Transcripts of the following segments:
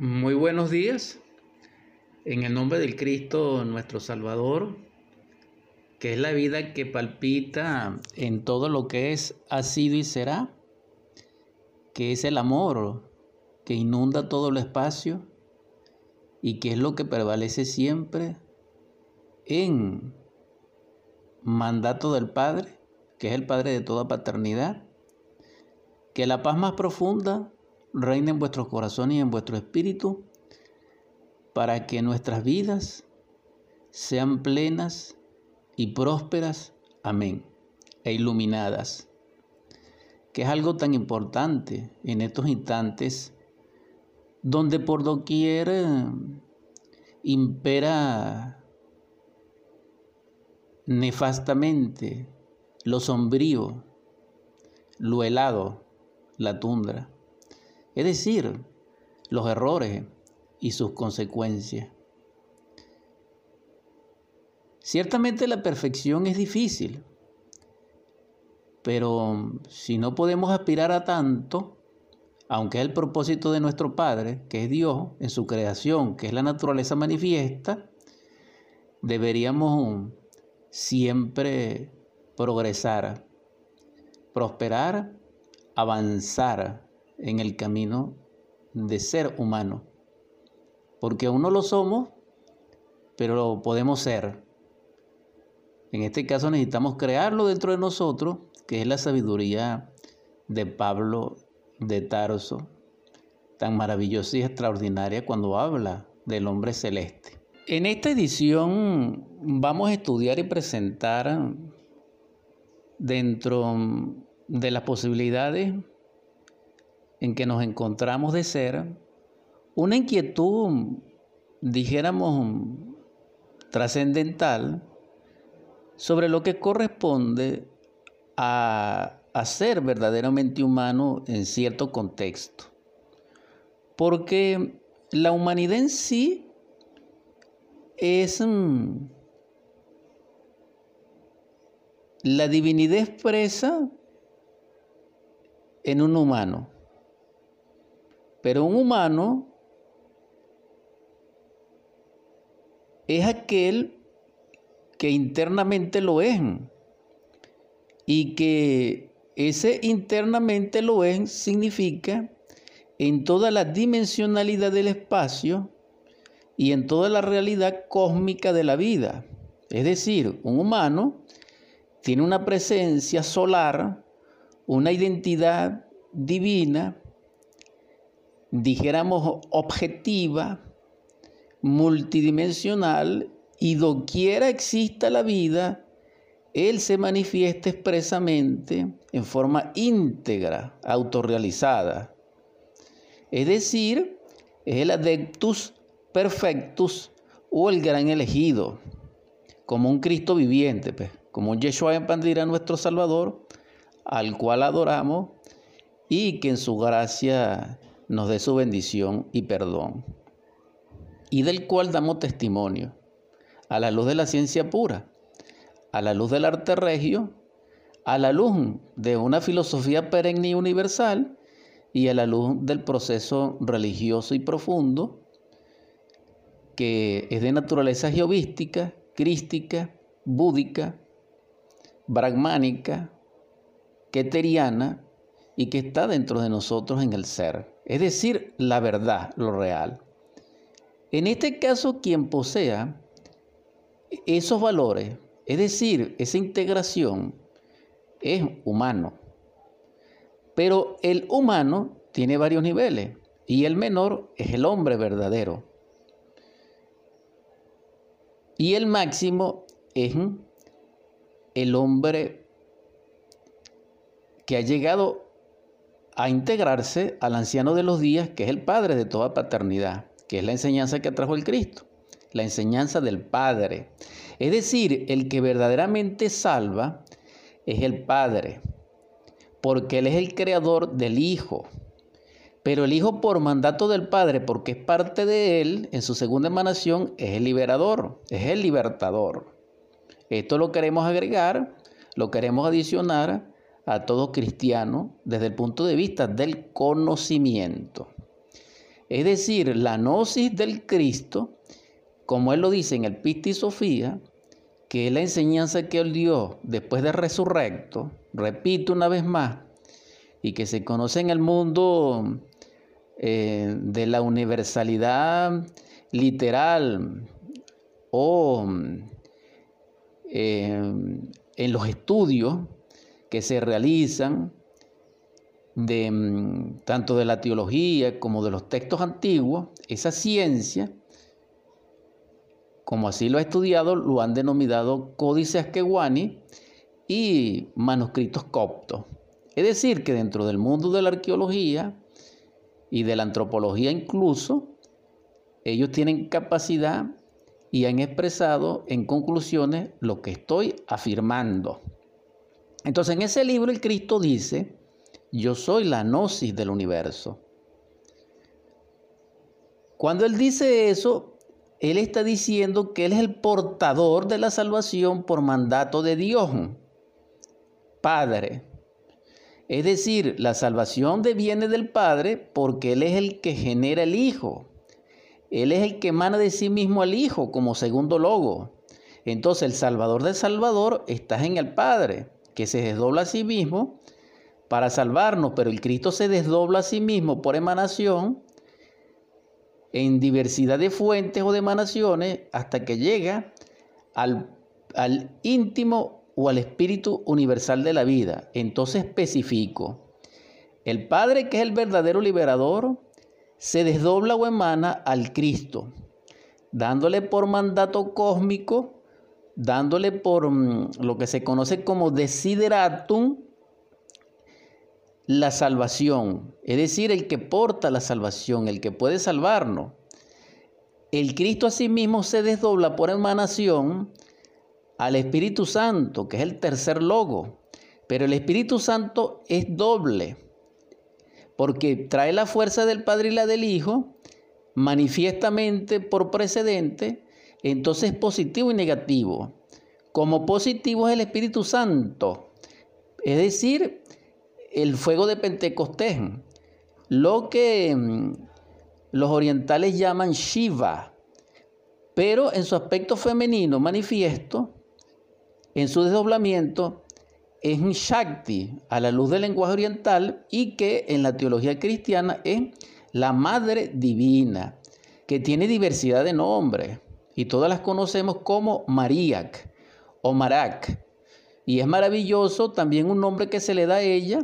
Muy buenos días. En el nombre del Cristo nuestro Salvador, que es la vida que palpita en todo lo que es, ha sido y será, que es el amor que inunda todo el espacio y que es lo que prevalece siempre en mandato del Padre, que es el Padre de toda paternidad, que la paz más profunda reina en vuestros corazones y en vuestro espíritu, para que nuestras vidas sean plenas y prósperas. Amén. E iluminadas. Que es algo tan importante en estos instantes donde por doquier eh, impera nefastamente lo sombrío, lo helado, la tundra es decir, los errores y sus consecuencias. Ciertamente la perfección es difícil, pero si no podemos aspirar a tanto, aunque es el propósito de nuestro Padre, que es Dios, en su creación, que es la naturaleza manifiesta, deberíamos siempre progresar, prosperar, avanzar en el camino de ser humano. Porque aún no lo somos, pero lo podemos ser. En este caso necesitamos crearlo dentro de nosotros, que es la sabiduría de Pablo de Tarso, tan maravillosa y extraordinaria cuando habla del hombre celeste. En esta edición vamos a estudiar y presentar dentro de las posibilidades en que nos encontramos de ser una inquietud, dijéramos, trascendental sobre lo que corresponde a, ser verdaderamente humano en cierto contexto. Porque la humanidad en sí es mm, la divinidad expresa en un humano. Pero un humano es aquel que internamente lo es. Y que ese internamente lo es significa en toda la dimensionalidad del espacio y en toda la realidad cósmica de la vida. Es decir, un humano tiene una presencia solar, una identidad divina, dijéramos, objetiva, multidimensional, y doquiera exista la vida, Él se manifiesta expresamente en forma íntegra, autorrealizada. Es decir, es el adeptus perfectus o el gran elegido, como un Cristo viviente, pues, como un Yeshua en Pandira, nuestro Salvador, al cual adoramos y que en su gracia nos dé su bendición y perdón, y del cual damos testimonio, a la luz de la ciencia pura, a la luz del arte regio, a la luz de una filosofía perenne y universal, y a la luz del proceso religioso y profundo, que es de naturaleza geovística, crística, búdica, brahmánica, keteriana, y que está dentro de nosotros en el ser es decir, la verdad, lo real. En este caso, quien posea esos valores, es decir, esa integración, es humano. Pero el humano tiene varios niveles y el menor es el hombre verdadero. Y el máximo es el hombre que ha llegado a integrarse al anciano de los días, que es el Padre de toda paternidad, que es la enseñanza que trajo el Cristo, la enseñanza del Padre. Es decir, el que verdaderamente salva es el Padre, porque Él es el creador del Hijo. Pero el Hijo por mandato del Padre, porque es parte de Él, en su segunda emanación, es el liberador, es el libertador. Esto lo queremos agregar, lo queremos adicionar a todo cristiano desde el punto de vista del conocimiento. Es decir, la gnosis del Cristo, como él lo dice en el Pisti Sofía, que es la enseñanza que él dio después de resurrecto, repito una vez más, y que se conoce en el mundo eh, de la universalidad literal o eh, en los estudios que se realizan de mm, tanto de la teología como de los textos antiguos, esa ciencia, como así lo ha estudiado, lo han denominado códices Askeguani y manuscritos coptos. Es decir, que dentro del mundo de la arqueología y de la antropología incluso, ellos tienen capacidad y han expresado en conclusiones lo que estoy afirmando. Entonces en ese libro el Cristo dice, yo soy la gnosis del universo. Cuando él dice eso, él está diciendo que él es el portador de la salvación por mandato de Dios, Padre. Es decir, la salvación viene del Padre porque Él es el que genera el Hijo. Él es el que emana de sí mismo al Hijo como segundo logo. Entonces el Salvador del Salvador está en el Padre, que se desdobla a sí mismo para salvarnos, pero el Cristo se desdobla a sí mismo por emanación en diversidad de fuentes o de emanaciones hasta que llega al, al íntimo o al espíritu universal de la vida. Entonces especifico, el Padre que es el verdadero liberador se desdobla o emana al Cristo, dándole por mandato cósmico, dándole por mm, lo que se conoce como desideratum, la salvación, es decir, el que porta la salvación, el que puede salvarnos. El Cristo asimismo se desdobla por emanación al Espíritu Santo, que es el tercer logo. Pero el Espíritu Santo es doble, porque trae la fuerza del Padre y la del Hijo, manifiestamente por precedente, entonces positivo y negativo. Como positivo es el Espíritu Santo, es decir, el fuego de Pentecostés, lo que mm, los orientales llaman Shiva, pero en su aspecto femenino manifiesto, en su desdoblamiento, es Shakti, a la luz del lenguaje oriental, y que en la teología cristiana es la Madre Divina, que tiene diversidad de nombres, y todas las conocemos como Mariac o Marak. Y es maravilloso también un nombre que se le da a ella,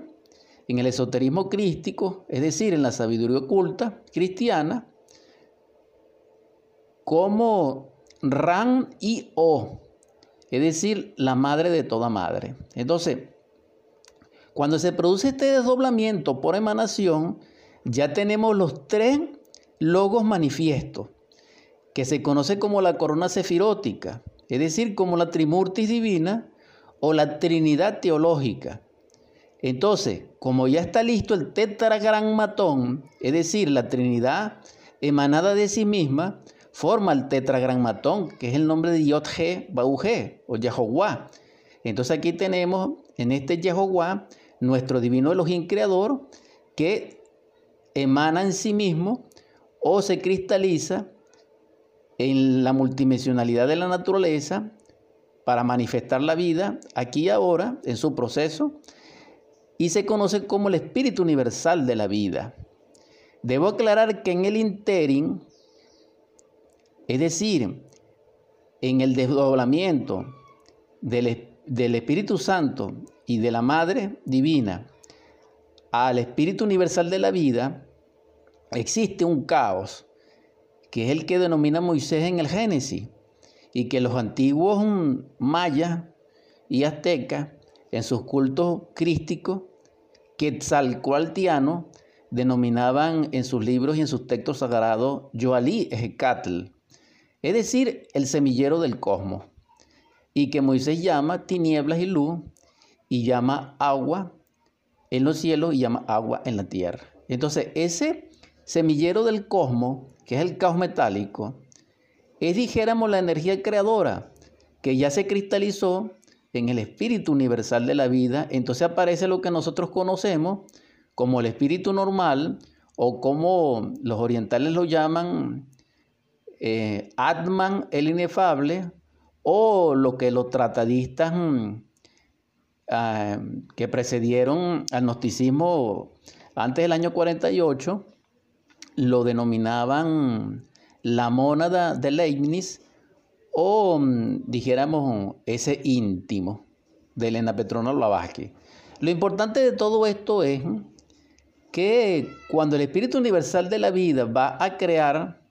en el esoterismo crístico, es decir, en la sabiduría oculta cristiana, como Ran y O, es decir, la madre de toda madre. Entonces, cuando se produce este desdoblamiento por emanación, ya tenemos los tres logos manifiestos, que se conoce como la corona sefirótica, es decir, como la trimurtis divina o la trinidad teológica. Entonces, como ya está listo el tetragrammatón, es decir, la Trinidad emanada de sí misma, forma el tetragrammatón, que es el nombre de Yod-He, o Jehová. Entonces aquí tenemos en este Jehová nuestro divino Elohim creador que emana en sí mismo o se cristaliza en la multidimensionalidad de la naturaleza para manifestar la vida aquí y ahora en su proceso y se conoce como el espíritu universal de la vida. Debo aclarar que en el interim, es decir, en el desdoblamiento del, del Espíritu Santo y de la Madre Divina al Espíritu Universal de la vida, existe un caos, que es el que denomina Moisés en el Génesis, y que los antiguos mayas y aztecas en sus cultos crísticos, Quetzalcoatltiano denominaban en sus libros y en sus textos sagrados Yoalí Ejecatl, es decir, el semillero del cosmos, y que Moisés llama tinieblas y luz, y llama agua en los cielos y llama agua en la tierra. Entonces, ese semillero del cosmos, que es el caos metálico, es, dijéramos, la energía creadora que ya se cristalizó en el espíritu universal de la vida, entonces aparece lo que nosotros conocemos como el espíritu normal o como los orientales lo llaman, eh, Atman el inefable, o lo que los tratadistas mm, ah, que precedieron al gnosticismo antes del año 48 lo denominaban la mónada de Leibniz o mm, dijéramos ese íntimo de Elena Petrona Blavatsky. Lo importante de todo esto es que cuando el Espíritu Universal de la vida va a crear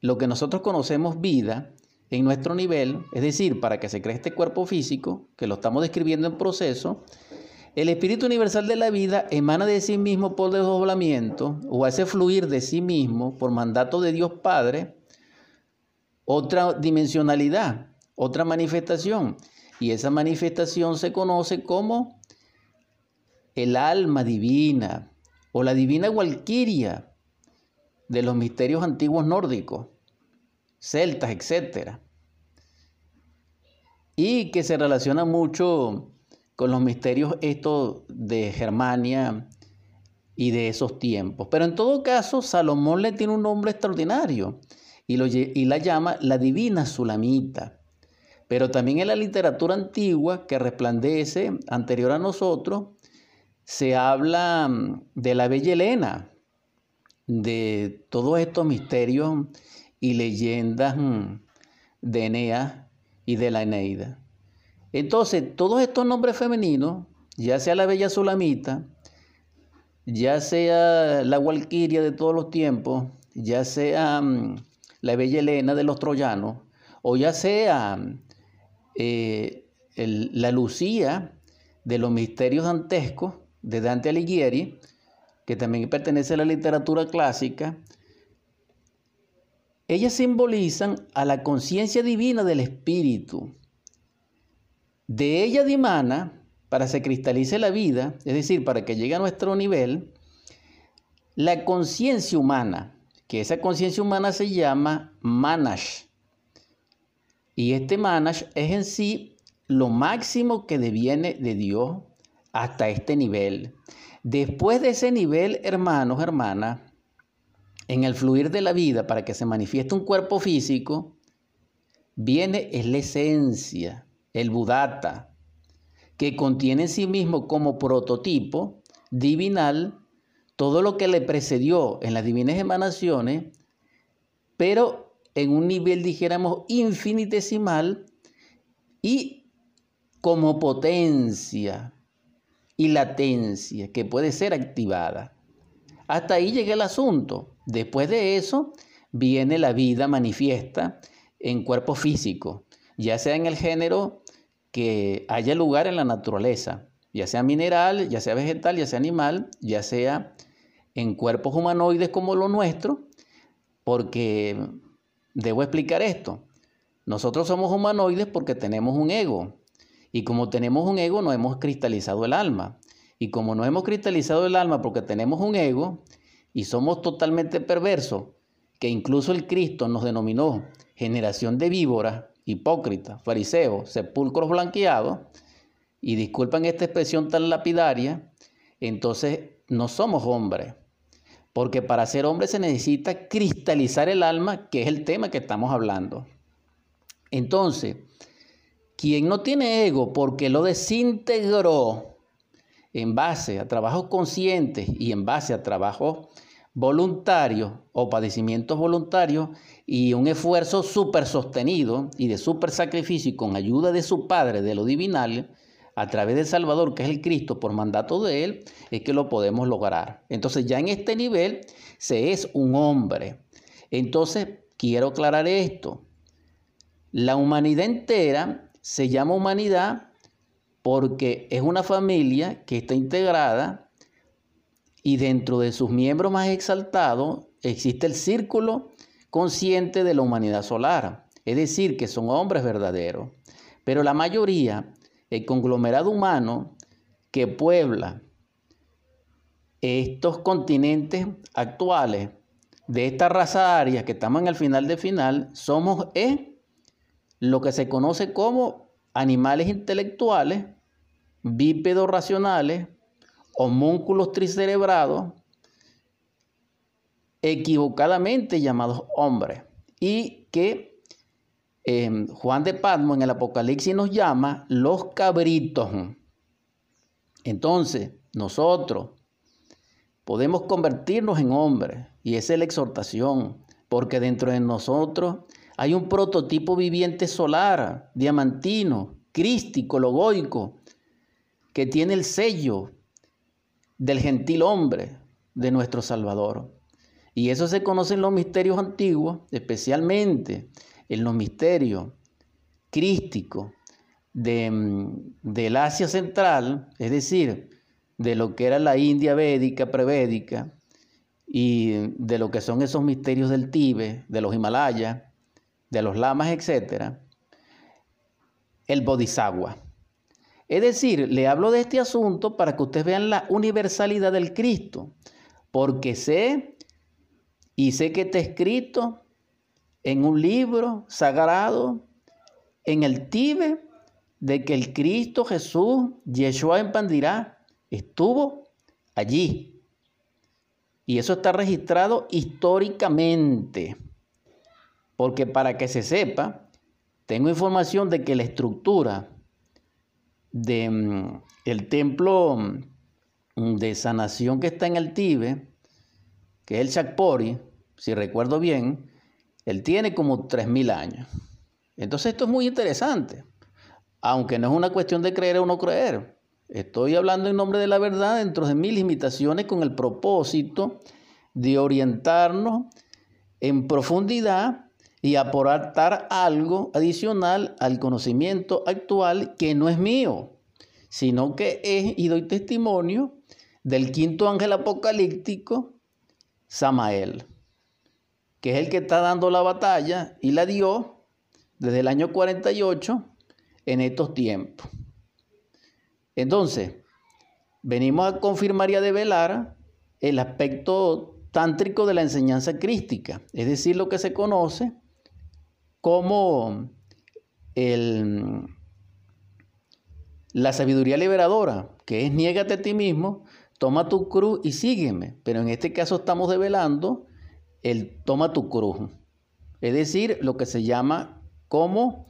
lo que nosotros conocemos vida en nuestro nivel, es decir, para que se cree este cuerpo físico, que lo estamos describiendo en proceso, el Espíritu Universal de la vida emana de sí mismo por desdoblamiento o hace fluir de sí mismo por mandato de Dios Padre otra dimensionalidad, otra manifestación. Y esa manifestación se conoce como el alma divina, o la divina Walquiria de los misterios antiguos nórdicos, celtas, etc. Y que se relaciona mucho con los misterios estos de Germania y de esos tiempos. Pero en todo caso, Salomón le tiene un nombre extraordinario y, lo, y la llama la divina Sulamita. Pero también en la literatura antigua que resplandece anterior a nosotros, se habla mm, de la bella Elena, de todos estos misterios y leyendas mm, de Eneas y de la Eneida. Entonces, todos estos nombres femeninos, ya sea la bella Sulamita, ya sea la Walquiria de todos los tiempos, ya sea mm, la bella Elena de los troyanos, o ya sea eh, la Lucía de los misterios dantescos, de Dante Alighieri, que también pertenece a la literatura clásica, ellas simbolizan a la conciencia divina del espíritu. De ella dimana, para que se cristalice la vida, es decir, para que llegue a nuestro nivel, la conciencia humana, que esa conciencia humana se llama manash. Y este manash es en sí lo máximo que deviene de Dios hasta este nivel. Después de ese nivel, hermanos, hermanas, en el fluir de la vida, para que se manifieste un cuerpo físico, viene es la esencia, el budata, que contiene en sí mismo como prototipo divinal todo lo que le precedió en las divinas emanaciones, pero en un nivel, dijéramos, infinitesimal y como potencia, y latencia que puede ser activada. Hasta ahí llega el asunto. Después de eso viene la vida manifiesta en cuerpo físico, ya sea en el género que haya lugar en la naturaleza, ya sea mineral, ya sea vegetal, ya sea animal, ya sea en cuerpos humanoides como lo nuestro, porque debo explicar esto. Nosotros somos humanoides porque tenemos un ego, y como tenemos un ego, no hemos cristalizado el alma. Y como no hemos cristalizado el alma porque tenemos un ego y somos totalmente perversos, que incluso el Cristo nos denominó generación de víboras, hipócritas, fariseos, sepulcros blanqueados, y disculpan esta expresión tan lapidaria, entonces no somos hombres. Porque para ser hombre se necesita cristalizar el alma, que es el tema que estamos hablando. Entonces, quien no tiene ego porque lo desintegró en base a trabajos conscientes y en base a trabajos voluntarios o padecimientos voluntarios y un esfuerzo súper sostenido y de súper sacrificio y con ayuda de su Padre, de lo divinal, a través del Salvador, que es el Cristo, por mandato de Él, es que lo podemos lograr. Entonces ya en este nivel se es un hombre. Entonces quiero aclarar esto. La humanidad entera se llama humanidad porque es una familia que está integrada y dentro de sus miembros más exaltados existe el círculo consciente de la humanidad solar, es decir, que son hombres verdaderos. Pero la mayoría, el conglomerado humano que puebla estos continentes actuales de esta raza aria que estamos en el final de final, somos lo que se conoce como animales intelectuales, bípedos racionales, homúnculos tricerebrados, equivocadamente llamados hombres y que em, Juan de Patmo en el Apocalipsis nos llama los cabritos. Entonces, nosotros podemos convertirnos en hombres y esa es la exhortación, porque dentro de nosotros hay un prototipo viviente solar, diamantino, crístico, logoico, que tiene el sello del gentil hombre de nuestro Salvador. Y eso se conoce en los misterios antiguos, especialmente en los misterios crísticos de, mm, del Asia Central, es decir, de lo que era la India védica, prevédica, y de lo que son esos misterios del Tíbet, de los Himalayas, de los lamas, etc., el Bodhisattva. Es decir, le hablo de este asunto para que ustedes vean la universalidad del Cristo, porque sé y sé que está escrito en un libro sagrado en el Tíbet de que el Cristo Jesús, Yeshua en Pandirá, estuvo allí. Y eso está registrado históricamente. Porque para que se sepa, tengo información de que la estructura del mm, el templo mm, de sanación que está en el Tíbet, que es el Chakpori, si recuerdo bien, él tiene como 3.000 años. Entonces esto es muy interesante, aunque no es una cuestión de creer o no creer. Estoy hablando en nombre de la verdad dentro de mis limitaciones con el propósito de orientarnos en profundidad y aportar algo adicional al conocimiento actual que no es mío, sino que es y doy testimonio del quinto ángel apocalíptico, Samael que es el que está dando la batalla y la dio desde el año 48 en estos tiempos. Entonces, venimos a confirmar y a develar el aspecto tántrico de la enseñanza crística, es decir, lo que se conoce como el, la sabiduría liberadora, que es niégate a ti mismo, toma tu cruz y sígueme. Pero en este caso estamos develando el toma tu cruz. Es decir, lo que se llama como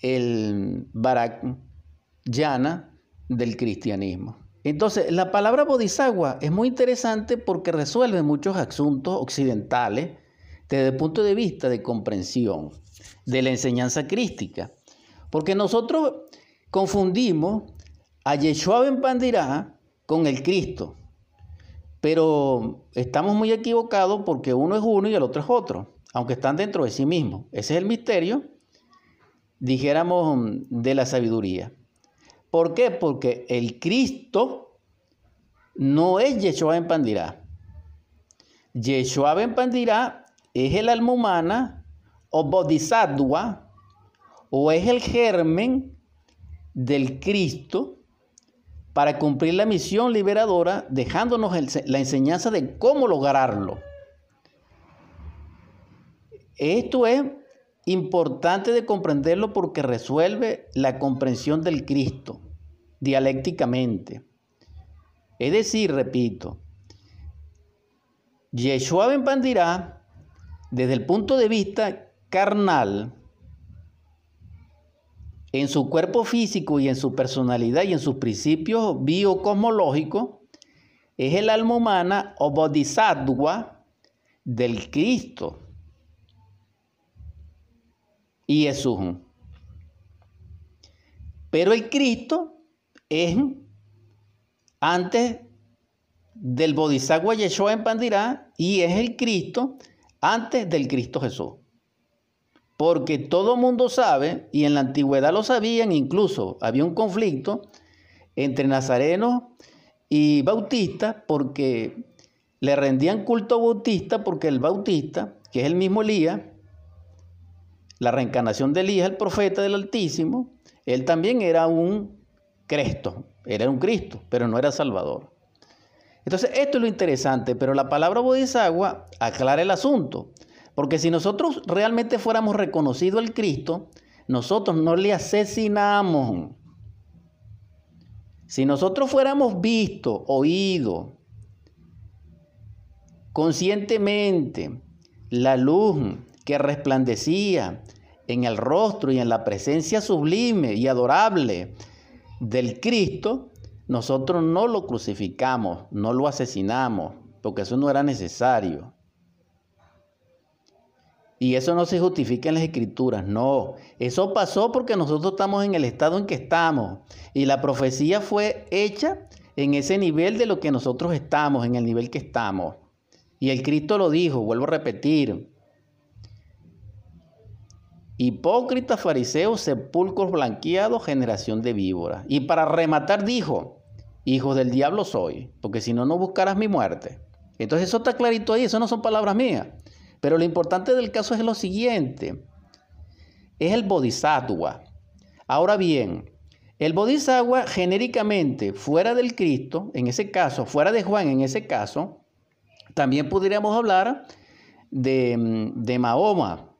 el Yana del cristianismo. Entonces, la palabra bodhisattva es muy interesante porque resuelve muchos asuntos occidentales desde el punto de vista de comprensión de la enseñanza crística. Porque nosotros confundimos a Yeshua Ben Pandirá con el Cristo. Pero estamos muy equivocados porque uno es uno y el otro es otro, aunque están dentro de sí mismos. Ese es el misterio, dijéramos, de la sabiduría. ¿Por qué? Porque el Cristo no es Yeshua en Pandirá. Yeshua en Pandirá es el alma humana o bodhisattva o es el germen del Cristo para cumplir la misión liberadora, dejándonos la enseñanza de cómo lograrlo. Esto es importante de comprenderlo porque resuelve la comprensión del Cristo dialécticamente. Es decir, repito, Yeshua Ben desde el punto de vista carnal, en su cuerpo físico y en su personalidad y en sus principios biocosmológicos, es el alma humana o bodhisattva del Cristo y Jesús. Pero el Cristo es antes del Bodhisattva Yeshua en Pandirá y es el Cristo antes del Cristo Jesús. Porque todo mundo sabe, y en la antigüedad lo sabían, incluso había un conflicto entre nazarenos y bautistas, porque le rendían culto a bautista, porque el bautista, que es el mismo Elías, la reencarnación de Elías, el profeta del Altísimo, él también era un Cristo, era un Cristo, pero no era Salvador. Entonces, esto es lo interesante, pero la palabra Bodhisattva aclara el asunto. Porque si nosotros realmente fuéramos reconocido al Cristo, nosotros no le asesinamos. Si nosotros fuéramos visto, oído conscientemente la luz que resplandecía en el rostro y en la presencia sublime y adorable del Cristo, nosotros no lo crucificamos, no lo asesinamos, porque eso no era necesario. Y eso no se justifica en las escrituras, no. Eso pasó porque nosotros estamos en el estado en que estamos. Y la profecía fue hecha en ese nivel de lo que nosotros estamos, en el nivel que estamos. Y el Cristo lo dijo, vuelvo a repetir. Hipócritas, fariseos, sepulcros blanqueados, generación de víboras. Y para rematar dijo, hijos del diablo soy, porque si no, no buscarás mi muerte. Entonces eso está clarito ahí, eso no son palabras mías. Pero lo importante del caso es lo siguiente. Es el bodhisattva. Ahora bien, el bodhisattva genéricamente fuera del Cristo, en ese caso, fuera de Juan, en ese caso, también podríamos hablar de, de Mahoma.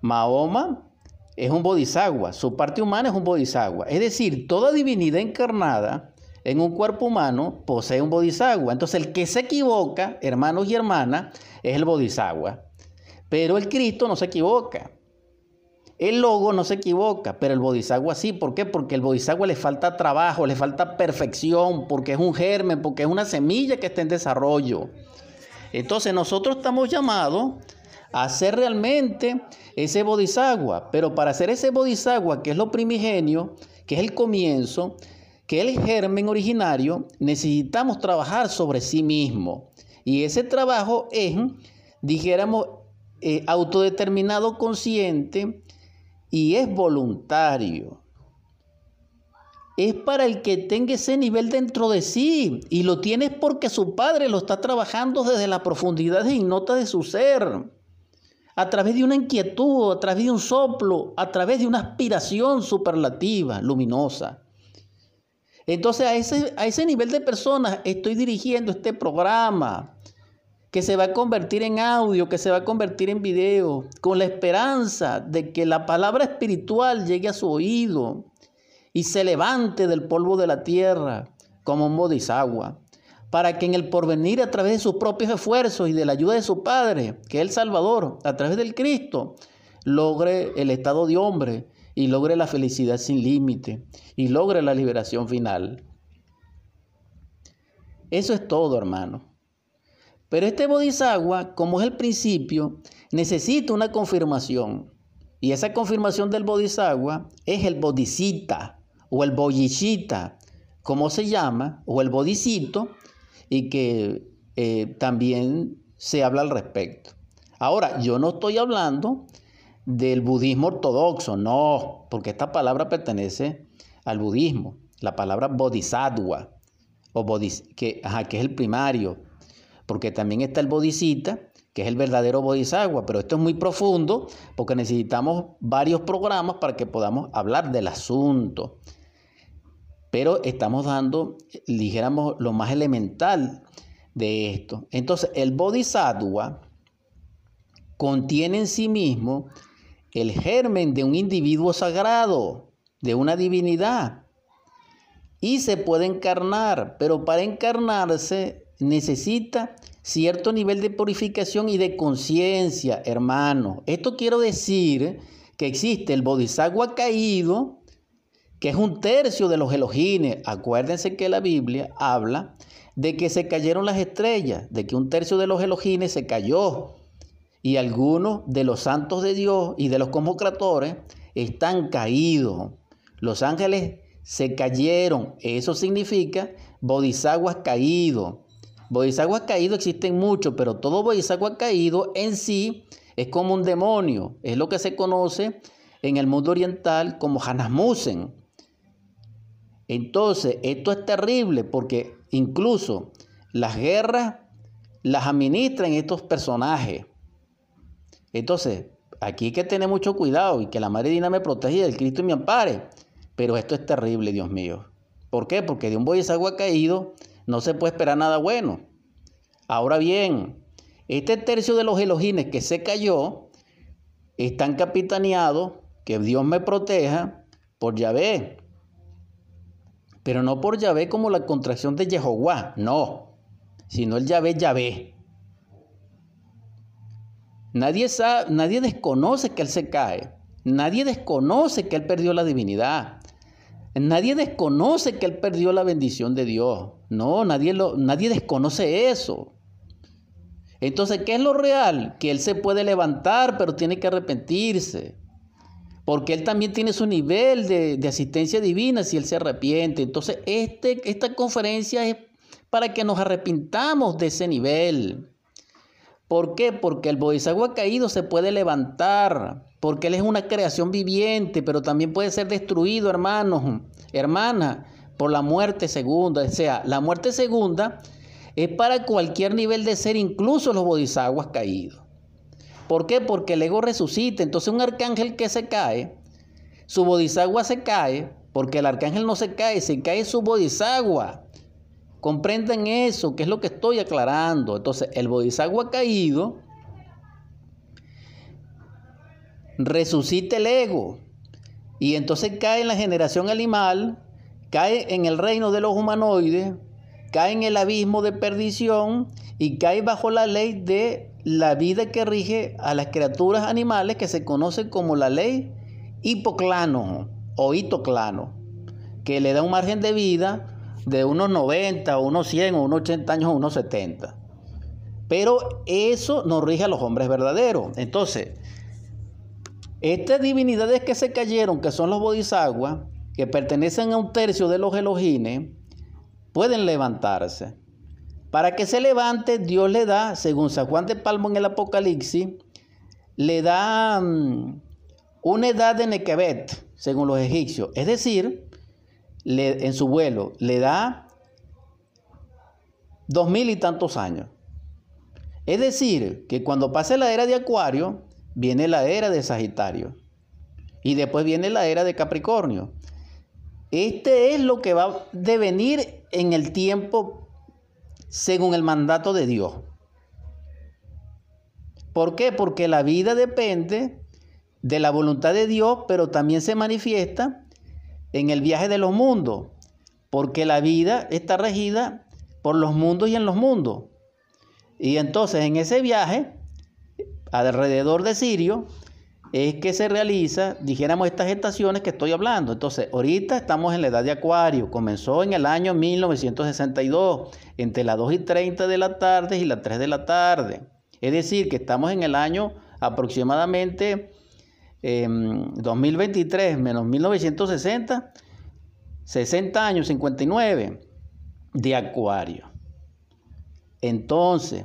Mahoma es un bodhisattva, su parte humana es un bodhisattva. Es decir, toda divinidad encarnada en un cuerpo humano posee un bodhisattva. Entonces el que se equivoca, hermanos y hermanas, es el bodhisattva. Pero el Cristo no se equivoca. El logo no se equivoca, pero el bodhisattva sí. ¿Por qué? Porque el bodhisattva le falta trabajo, le falta perfección, porque es un germen, porque es una semilla que está en desarrollo. Entonces nosotros estamos llamados a ser realmente ese bodhisattva, pero para ser ese bodhisattva, que es lo primigenio, que es el comienzo, que es el germen originario, necesitamos trabajar sobre sí mismo. Y ese trabajo es, dijéramos, eh, autodeterminado consciente y es voluntario. Es para el que tenga ese nivel dentro de sí y lo tiene porque su padre lo está trabajando desde la profundidad ignota de su ser. A través de una inquietud, a través de un soplo, a través de una aspiración superlativa, luminosa. Entonces a ese, a ese nivel de personas estoy dirigiendo este programa que se va a convertir en audio, que se va a convertir en video, con la esperanza de que la palabra espiritual llegue a su oído y se levante del polvo de la tierra como un bodhisattva, para que en el porvenir, a través de sus propios esfuerzos y de la ayuda de su Padre, que es el Salvador, a través del Cristo, logre el estado de hombre y logre la felicidad sin límite y logre la liberación final. Eso es todo, hermano. Pero este bodhisattva, como es el principio, necesita una confirmación. Y esa confirmación del bodhisattva es el bodhisita o el bodhisattva, como se llama, o el bodhisito, y que eh, también se habla al respecto. Ahora, yo no estoy hablando del budismo ortodoxo, no, porque esta palabra pertenece al budismo, la palabra bodhisattva, o que, que es el primario, porque también está el bodhisita, que es el verdadero bodhisattva, pero esto es muy profundo porque necesitamos varios programas para que podamos hablar del asunto. Pero estamos dando, dijéramos, lo más elemental de esto. Entonces, el bodhisattva contiene en sí mismo el germen de un individuo sagrado, de una divinidad. Y se puede encarnar, pero para encarnarse necesita cierto nivel de purificación y de conciencia, hermano. Esto quiero decir que existe el bodhisattva caído, que es un tercio de los elogines. Acuérdense que la Biblia habla de que se cayeron las estrellas, de que un tercio de los elogines se cayó. Y algunos de los santos de Dios y de los convocatores están caídos. Los ángeles se cayeron. Eso significa bodhisattvas caídos. Bodhisattva caído existen muchos, pero todo bodhisattva caído en sí es como un demonio. Es lo que se conoce en el mundo oriental como Hanasmusen. Entonces, esto es terrible porque incluso las guerras las administran estos personajes. Entonces, aquí hay que tener mucho cuidado y que la Madre Dina me proteja y el Cristo me ampare. Pero esto es terrible, Dios mío. ¿Por qué? Porque de un bodhisattva caído no se puede esperar nada bueno. Ahora bien, este tercio de los elogines que se cayó están capitaneados, que Dios me proteja, por Yahvé. Pero no por Yahvé como la contracción de Jehová, no, sino el Yahvé Yahvé. Nadie, sabe, nadie desconoce que Él se cae. Nadie desconoce que Él perdió la divinidad. Nadie desconoce que Él perdió la bendición de Dios. No, nadie, lo, nadie desconoce eso. Entonces, ¿qué es lo real? Que Él se puede levantar, pero tiene que arrepentirse. Porque Él también tiene su nivel de, asistencia divina si Él se arrepiente. Entonces, este, esta conferencia es para que nos arrepintamos de ese nivel. ¿Por qué? Porque el Bodhisattva caído se puede levantar, porque Él es una creación viviente, pero también puede ser destruido, hermanos, hermanas, por la muerte segunda. O sea, la muerte segunda es para cualquier nivel de ser, incluso los bodhisattvas caídos. ¿Por qué? Porque el ego resucita. Entonces un arcángel que se cae, su bodhisattva se cae, porque el arcángel no se cae, se cae su bodhisattva. Comprenden eso, que es lo que estoy aclarando. Entonces el bodhisattva caído resucita el ego. Y entonces cae en la generación animal, cae en el reino de los humanoides, cae en el abismo de perdición y cae bajo la ley de la vida que rige a las criaturas animales que se conoce como la ley hipoclano o hitoclano, que le da un margen de vida de unos 90 o unos 100 o unos 80 años unos 70. Pero eso no rige a los hombres verdaderos. Entonces, estas divinidades que se cayeron, que son los bodhisattvas, que pertenecen a un tercio de los elogines, pueden levantarse. Para que se levante, Dios le da, según San Juan de Palmo en el Apocalipsis, le da mm, una edad de Nequebet, según los egipcios. Es decir, en su vuelo, le da dos mil y tantos años. Es decir, que cuando pase la era de Acuario, viene la era de Sagitario. Y después viene la era de Capricornio. Este es lo que va a devenir en el tiempo según el mandato de Dios. ¿Por qué? Porque la vida depende de la voluntad de Dios, pero también se manifiesta en el viaje de los mundos, porque la vida está regida por los mundos y en los mundos. Y entonces en ese viaje, alrededor de Sirio, es que se realiza, dijéramos, estas estaciones que estoy hablando. Entonces, ahorita estamos en la edad de Acuario. Comenzó en el año 1962, entre las 2 y 30 de la tarde y las 3 de la tarde. Es decir, que estamos en el año aproximadamente 2023 em, menos 1960, 60 años, 59 de Acuario. Entonces,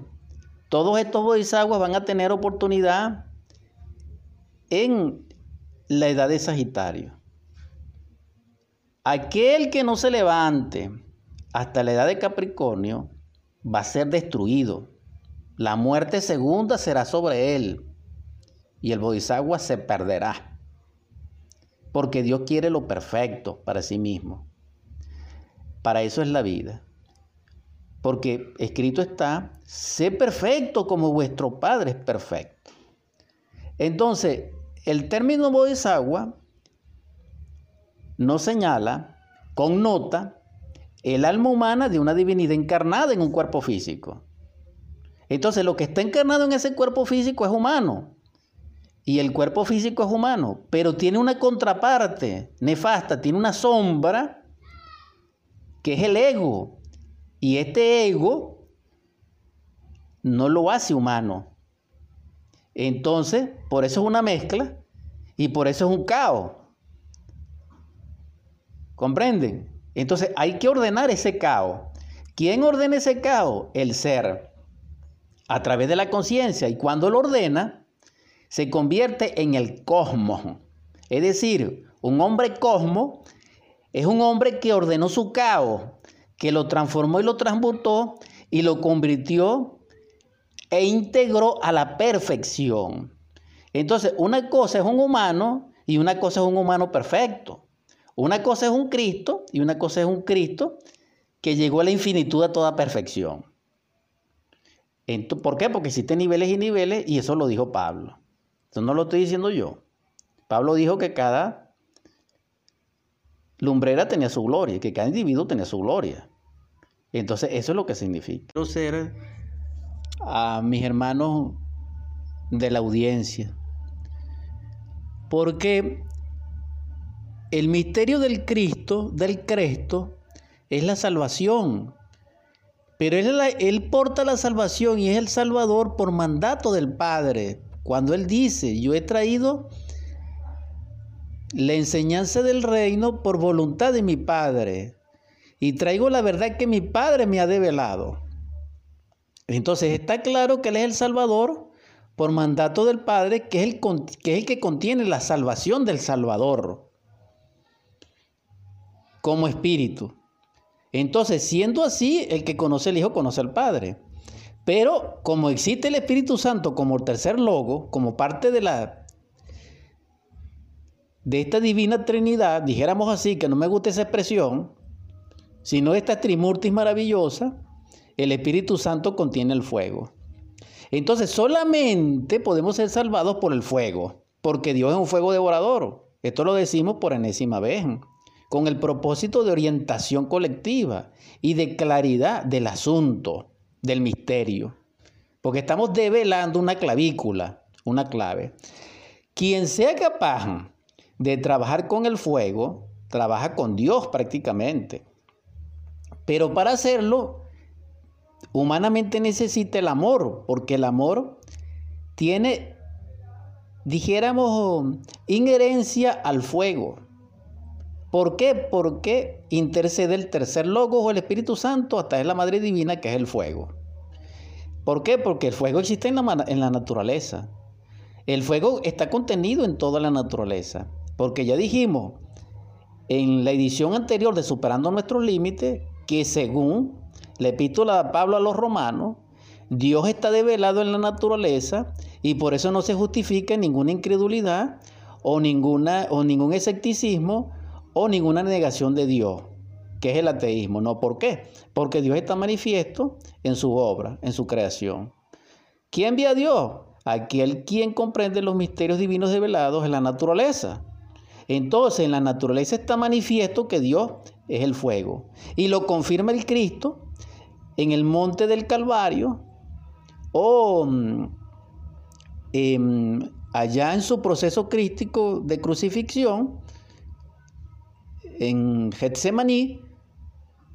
todos estos bodhisattvas van a tener oportunidad en la edad de Sagitario. Aquel que no se levante hasta la edad de Capricornio va a ser destruido. La muerte segunda será sobre él y el Bodhisattva se perderá. Porque Dios quiere lo perfecto para sí mismo. Para eso es la vida. Porque escrito está, sé perfecto como vuestro Padre es perfecto. Entonces, el término bodhisattva nos señala, connota, el alma humana de una divinidad encarnada en un cuerpo físico. Entonces, lo que está encarnado en ese cuerpo físico es humano. Y el cuerpo físico es humano, pero tiene una contraparte nefasta, tiene una sombra que es el ego. Y este ego no lo hace humano, entonces, por eso es una mezcla y por eso es un caos. ¿Comprenden? Entonces hay que ordenar ese caos. ¿Quién ordena ese caos? El ser. A través de la conciencia. Y cuando lo ordena, se convierte en el cosmos. Es decir, un hombre cosmo es un hombre que ordenó su caos, que lo transformó y lo transmutó y lo convirtió e integró a la perfección. Entonces, una cosa es un humano y una cosa es un humano perfecto. Una cosa es un Cristo y una cosa es un Cristo que llegó a la infinitud a toda perfección. ¿Por qué? Porque existen niveles y niveles y eso lo dijo Pablo. Eso no lo estoy diciendo yo. Pablo dijo que cada lumbrera tenía su gloria, que cada individuo tenía su gloria. Entonces eso es lo que significa. Quiero ser a mis hermanos de la audiencia. Porque el misterio del Cristo, del Cristo, es la salvación. Pero él, él, porta la salvación y es el Salvador por mandato del Padre. Cuando Él dice, yo he traído la enseñanza del reino por voluntad de mi Padre. Y traigo la verdad que mi Padre me ha develado. Entonces está claro que Él es el Salvador por mandato del Padre, que es el que, contiene la salvación del Salvador como espíritu. Entonces, siendo así, el que conoce al Hijo conoce al Padre. Pero como existe el Espíritu Santo como el tercer logo, como parte de la de esta divina Trinidad, dijéramos así, que no me gusta esa expresión, sino esta trimurtis maravillosa, el Espíritu Santo contiene el fuego. Entonces solamente podemos ser salvados por el fuego, porque Dios es un fuego devorador. Esto lo decimos por enésima vez, con el propósito de orientación colectiva y de claridad del asunto, del misterio, porque estamos develando una clavícula, una clave. Quien sea capaz de trabajar con el fuego, trabaja con Dios prácticamente. Pero para hacerlo, humanamente necesita el amor, porque el amor tiene, dijéramos, inherencia al fuego. ¿Por qué? Porque intercede el tercer logo o el Espíritu Santo hasta es la Madre Divina que es el fuego. ¿Por qué? Porque el fuego existe en la, en la naturaleza. El fuego está contenido en toda la naturaleza. Porque ya dijimos en la edición anterior de Superando nuestros límites que según la epístola de Pablo a los romanos, Dios está develado en la naturaleza y por eso no se justifica ninguna incredulidad o, ninguna, o ningún escepticismo o ninguna negación de Dios, que es el ateísmo. No, ¿por qué? Porque Dios está manifiesto en su obra, en su creación. ¿Quién ve a Dios? Aquel quien comprende los misterios divinos develados en la naturaleza. Entonces en la naturaleza está manifiesto que Dios es el fuego. Y lo confirma el Cristo en el monte del Calvario o mm, em, allá en su proceso crístico de crucifixión, en Getsemaní,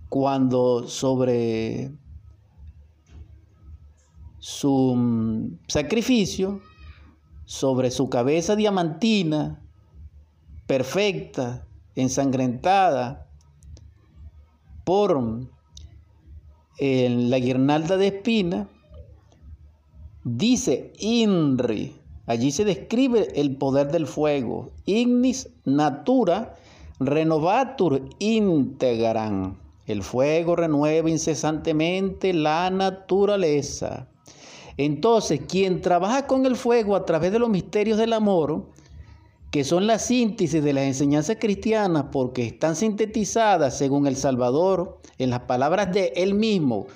cuando sobre su mm, sacrificio, sobre su cabeza diamantina, perfecta, ensangrentada por la guirnalda de espina, dice INRI, allí se describe el poder del fuego, ignis natura renovatur integran. El fuego renueva incesantemente la naturaleza. Entonces, quien trabaja con el fuego a través de los misterios del amor, que son la síntesis de las enseñanzas cristianas porque están sintetizadas según el Salvador en las palabras de él mismo,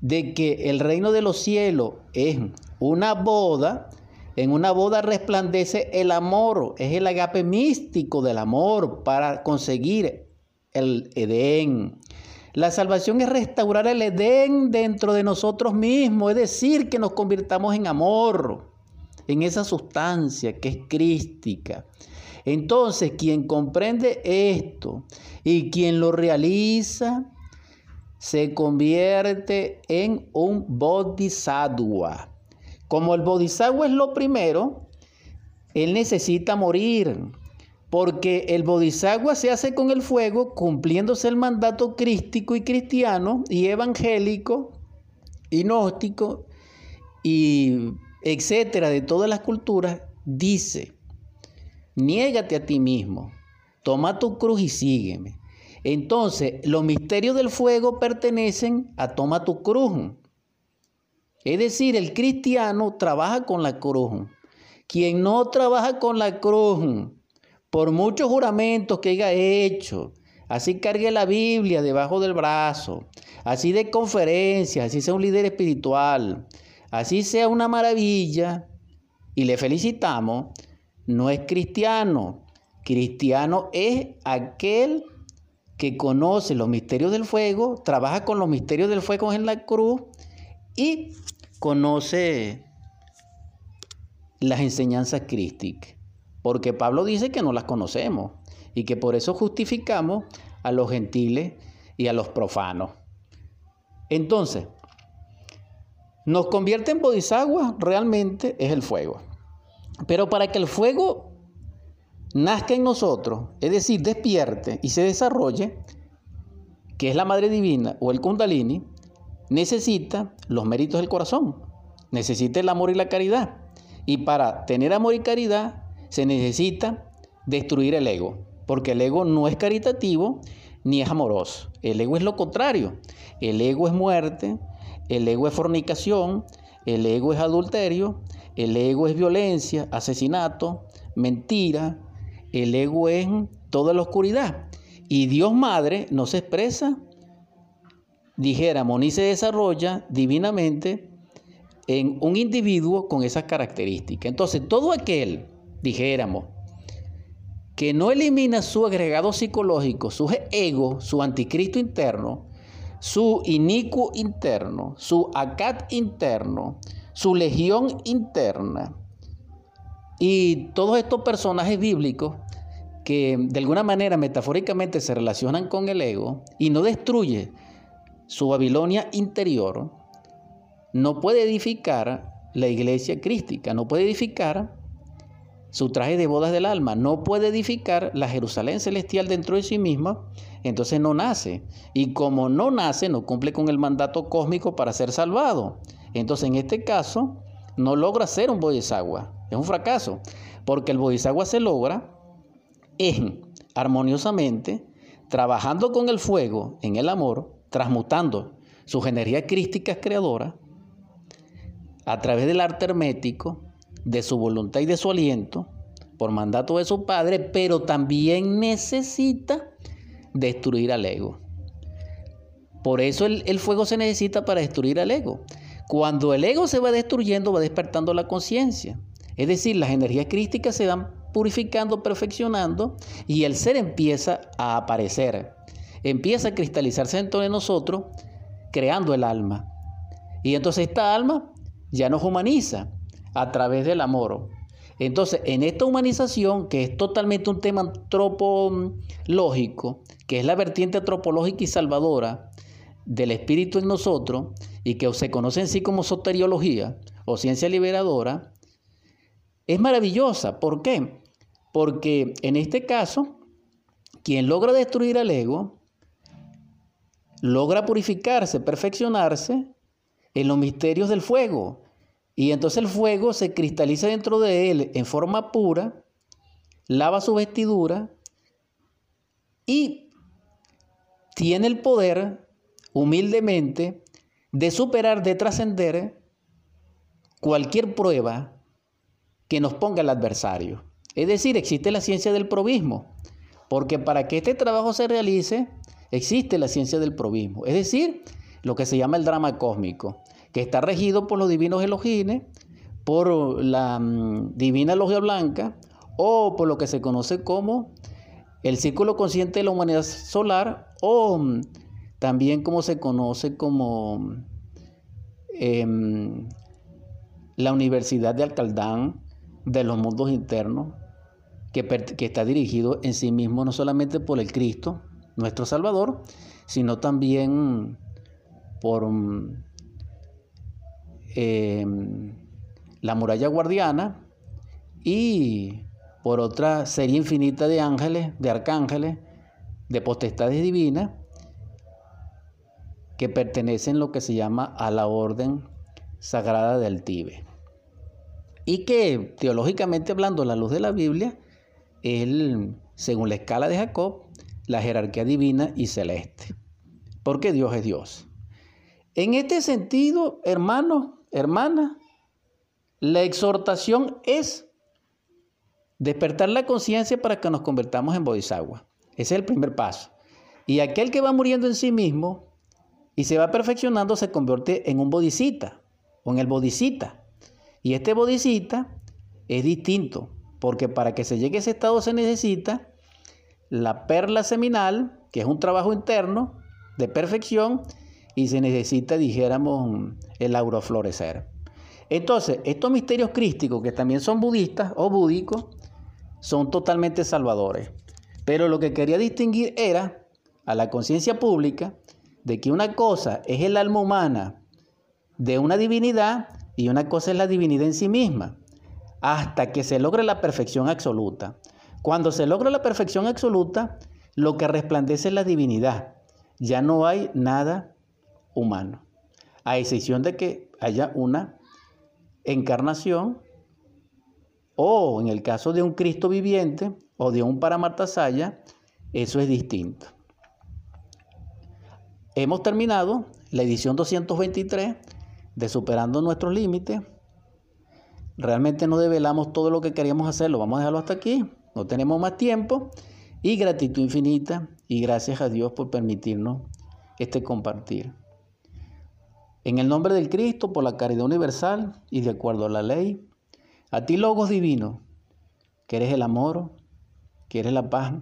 de que el reino de los cielos es una boda, en una boda resplandece el amor, es el agape místico del amor para conseguir el Edén. La salvación es restaurar el Edén dentro de nosotros mismos, es decir, que nos convirtamos en amor en esa sustancia que es crística. Entonces, quien comprende esto y quien lo realiza, se convierte en un bodhisattva. Como el bodhisattva es lo primero, él necesita morir, porque el bodhisattva se hace con el fuego, cumpliéndose el mandato crístico y cristiano y evangélico y gnóstico y etcétera, de todas las culturas, dice, niégate a ti mismo, toma tu cruz y sígueme. Entonces, los misterios del fuego pertenecen a toma tu cruz. Es decir, el cristiano trabaja con la cruz. Quien no trabaja con la cruz, por muchos juramentos que haya hecho, así cargue la Biblia debajo del brazo, así de conferencias, así sea un líder espiritual, así sea una maravilla, y le felicitamos, no es cristiano. Cristiano es aquel que conoce los misterios del fuego, trabaja con los misterios del fuego en la cruz y conoce las enseñanzas crísticas, porque Pablo dice que no las conocemos y que por eso justificamos a los gentiles y a los profanos. Entonces, nos convierte en bodhisattva realmente es el fuego. Pero para que el fuego nazca en nosotros, es decir, despierte y se desarrolle, que es la Madre Divina o el Kundalini, necesita los méritos del corazón, necesita el amor y la caridad. Y para tener amor y caridad se necesita destruir el ego, porque el ego no es caritativo ni es amoroso. El ego es lo contrario. El ego es muerte, el ego es fornicación, el ego es adulterio, el ego es violencia, asesinato, mentira, el ego es toda la oscuridad. Y Dios Madre no se expresa, dijéramos, ni se desarrolla divinamente en un individuo con esas características. Entonces, todo aquel, dijéramos, que no elimina su agregado psicológico, su ego, su anticristo interno, su inicuo interno, su acat interno, su legión interna. Y todos estos personajes bíblicos que de alguna manera metafóricamente se relacionan con el ego y no destruye su Babilonia interior, no puede edificar la iglesia crística, no puede edificar su traje de bodas del alma, no puede edificar la Jerusalén celestial dentro de sí misma, entonces no nace. Y como no nace, no cumple con el mandato cósmico para ser salvado. Entonces en este caso, no logra ser un bodhisattva. Es un fracaso, porque el bodhisattva se logra en, armoniosamente, trabajando con el fuego en el amor, transmutando sus energías crísticas creadoras a través del arte hermético, de su voluntad y de su aliento, por mandato de su padre, pero también necesita destruir al ego. Por eso el, el, fuego se necesita para destruir al ego. Cuando el ego se va destruyendo, va despertando la conciencia. Es decir, las energías crísticas se van purificando, perfeccionando y el ser empieza a aparecer. Empieza a cristalizarse dentro de nosotros, creando el alma. Y entonces esta alma ya nos humaniza, a través del amor. Entonces, en esta humanización, que es totalmente un tema antropológico, que es la vertiente antropológica y salvadora del espíritu en nosotros, y que se conoce en sí como soteriología o ciencia liberadora, es maravillosa. ¿Por qué? Porque en este caso, quien logra destruir al ego, logra purificarse, perfeccionarse en los misterios del fuego, y entonces el fuego se cristaliza dentro de él en forma pura, lava su vestidura y tiene el poder humildemente de superar, de trascender cualquier prueba que nos ponga el adversario. Es decir, existe la ciencia del probismo, porque para que este trabajo se realice, existe la ciencia del probismo, es decir, lo que se llama el drama cósmico que está regido por los divinos Elohines, por la mm, divina logia blanca o por lo que se conoce como el círculo consciente de la humanidad solar o también como se conoce como em, la Universidad de Alcaldán de los mundos internos, que, que está dirigido en sí mismo no solamente por el Cristo, nuestro Salvador, sino también por mm, Em, la muralla guardiana y por otra serie infinita de ángeles, de arcángeles, de potestades divinas que pertenecen lo que se llama a la orden sagrada del Tibe. Y que teológicamente hablando, la luz de la Biblia, es, según la escala de Jacob, la jerarquía divina y celeste. Porque Dios es Dios. En este sentido, hermanos, hermana, la exhortación es despertar la conciencia para que nos convertamos en bodhisattva. Ese es el primer paso. Y aquel que va muriendo en sí mismo y se va perfeccionando se convierte en un bodhisita o en el bodhisita. Y este bodhisita es distinto, porque para que se llegue a ese estado se necesita la perla seminal, que es un trabajo interno de perfección, y se necesita, dijéramos, el auroflorecer. Entonces, estos misterios crísticos, que también son budistas o búdicos, son totalmente salvadores. Pero lo que quería distinguir era a la conciencia pública de que una cosa es el alma humana de una divinidad y una cosa es la divinidad en sí misma, hasta que se logre la perfección absoluta. Cuando se logra la perfección absoluta, lo que resplandece es la divinidad. Ya no hay nada humano, a excepción de que haya una encarnación o en el caso de un Cristo viviente o de un Paramartasaya, eso es distinto. Hemos terminado la edición 223 de Superando nuestros límites. Realmente no develamos todo lo que queríamos hacer, lo vamos a dejarlo hasta aquí. No tenemos más tiempo. Y gratitud infinita y gracias a Dios por permitirnos este compartir. En el nombre del Cristo, por la caridad universal y de acuerdo a la ley, a ti, Logos Divino, que eres el amor, que eres la paz,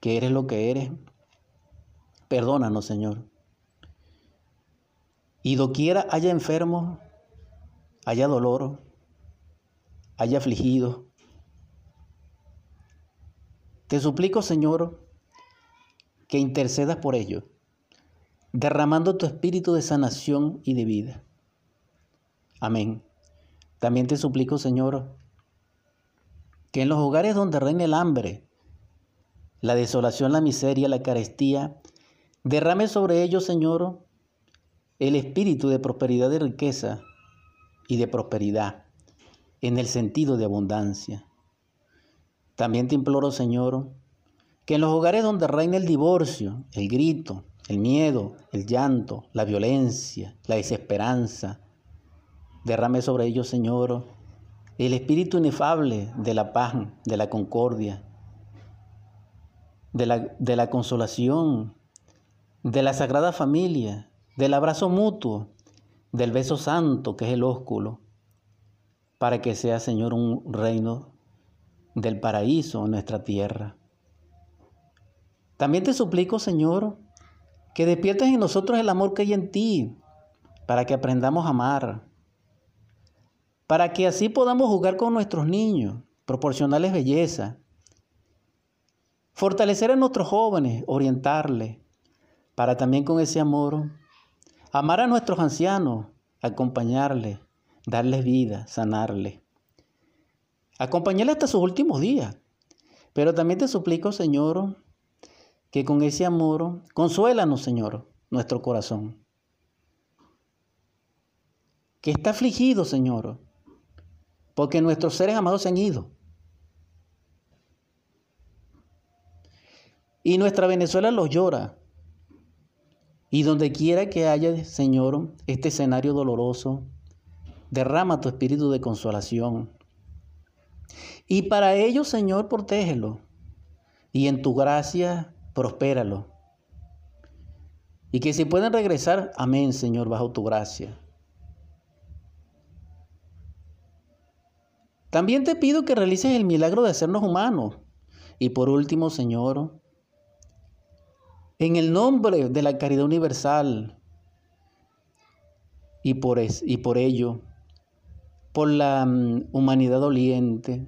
que eres lo que eres, perdónanos, Señor. Y doquiera haya enfermos, haya dolor, haya afligidos, te suplico, Señor, que intercedas por ellos, derramando tu espíritu de sanación y de vida. Amén. También te suplico, Señor, que en los hogares donde reina el hambre, la desolación, la miseria, la carestía, derrame sobre ellos, Señor, el espíritu de prosperidad y riqueza y de prosperidad en el sentido de abundancia. También te imploro, Señor, que en los hogares donde reina el divorcio, el grito, el miedo, el llanto, la violencia, la desesperanza, derrame sobre ellos, Señor, el espíritu inefable de la paz, de la concordia, de la, de la consolación, de la sagrada familia, del abrazo mutuo, del beso santo que es el ósculo, para que sea, Señor, un reino del paraíso en nuestra tierra. También te suplico, Señor, que despiertes en nosotros el amor que hay en ti, para que aprendamos a amar, para que así podamos jugar con nuestros niños, proporcionarles belleza, fortalecer a nuestros jóvenes, orientarles, para también con ese amor amar a nuestros ancianos, acompañarles, darles vida, sanarles. Acompañarle hasta sus últimos días. Pero también te suplico, Señor, que con ese amor, consuélanos, Señor, nuestro corazón. Que está afligido, Señor, porque nuestros seres amados se han ido. Y nuestra Venezuela los llora. Y donde quiera que haya, Señor, este escenario doloroso, derrama tu espíritu de consolación, y para ello, Señor, protégelo. Y en tu gracia, prospéralo. Y que si pueden regresar, amén, Señor, bajo tu gracia. También te pido que realices el milagro de hacernos humanos. Y por último, Señor, en el nombre de la caridad universal y por, y por ello, por la mm, humanidad doliente,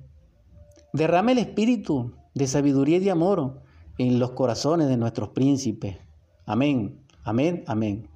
Derrame el espíritu de sabiduría y de amor en los corazones de nuestros príncipes. Amén, amén, amén.